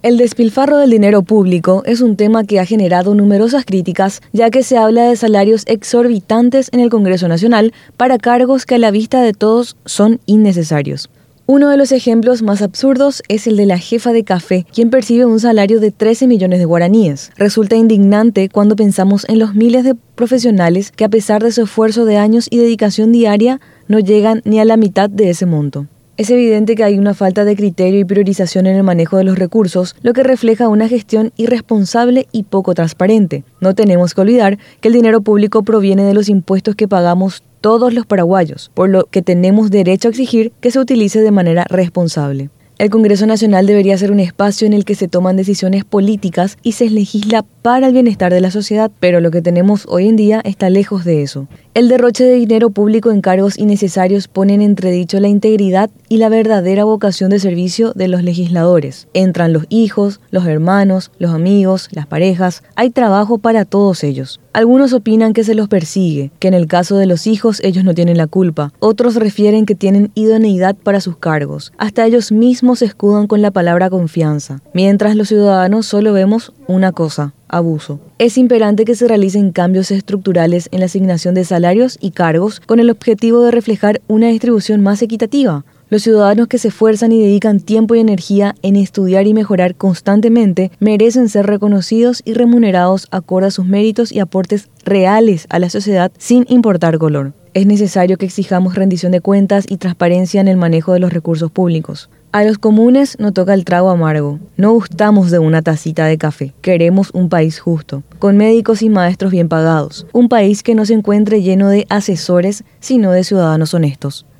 El despilfarro del dinero público es un tema que ha generado numerosas críticas, ya que se habla de salarios exorbitantes en el Congreso Nacional para cargos que a la vista de todos son innecesarios. Uno de los ejemplos más absurdos es el de la jefa de café, quien percibe un salario de 13 millones de guaraníes. Resulta indignante cuando pensamos en los miles de profesionales que a pesar de su esfuerzo de años y dedicación diaria, no llegan ni a la mitad de ese monto. Es evidente que hay una falta de criterio y priorización en el manejo de los recursos, lo que refleja una gestión irresponsable y poco transparente. No tenemos que olvidar que el dinero público proviene de los impuestos que pagamos todos los paraguayos, por lo que tenemos derecho a exigir que se utilice de manera responsable. El Congreso Nacional debería ser un espacio en el que se toman decisiones políticas y se legisla para el bienestar de la sociedad, pero lo que tenemos hoy en día está lejos de eso. El derroche de dinero público en cargos innecesarios pone en entredicho la integridad y la verdadera vocación de servicio de los legisladores. Entran los hijos, los hermanos, los amigos, las parejas, hay trabajo para todos ellos. Algunos opinan que se los persigue, que en el caso de los hijos ellos no tienen la culpa. Otros refieren que tienen idoneidad para sus cargos. Hasta ellos mismos se escudan con la palabra confianza. Mientras los ciudadanos solo vemos una cosa, abuso. Es imperante que se realicen cambios estructurales en la asignación de salarios y cargos con el objetivo de reflejar una distribución más equitativa. Los ciudadanos que se esfuerzan y dedican tiempo y energía en estudiar y mejorar constantemente merecen ser reconocidos y remunerados acorde a sus méritos y aportes reales a la sociedad sin importar color. Es necesario que exijamos rendición de cuentas y transparencia en el manejo de los recursos públicos. A los comunes no toca el trago amargo. No gustamos de una tacita de café. Queremos un país justo, con médicos y maestros bien pagados. Un país que no se encuentre lleno de asesores, sino de ciudadanos honestos.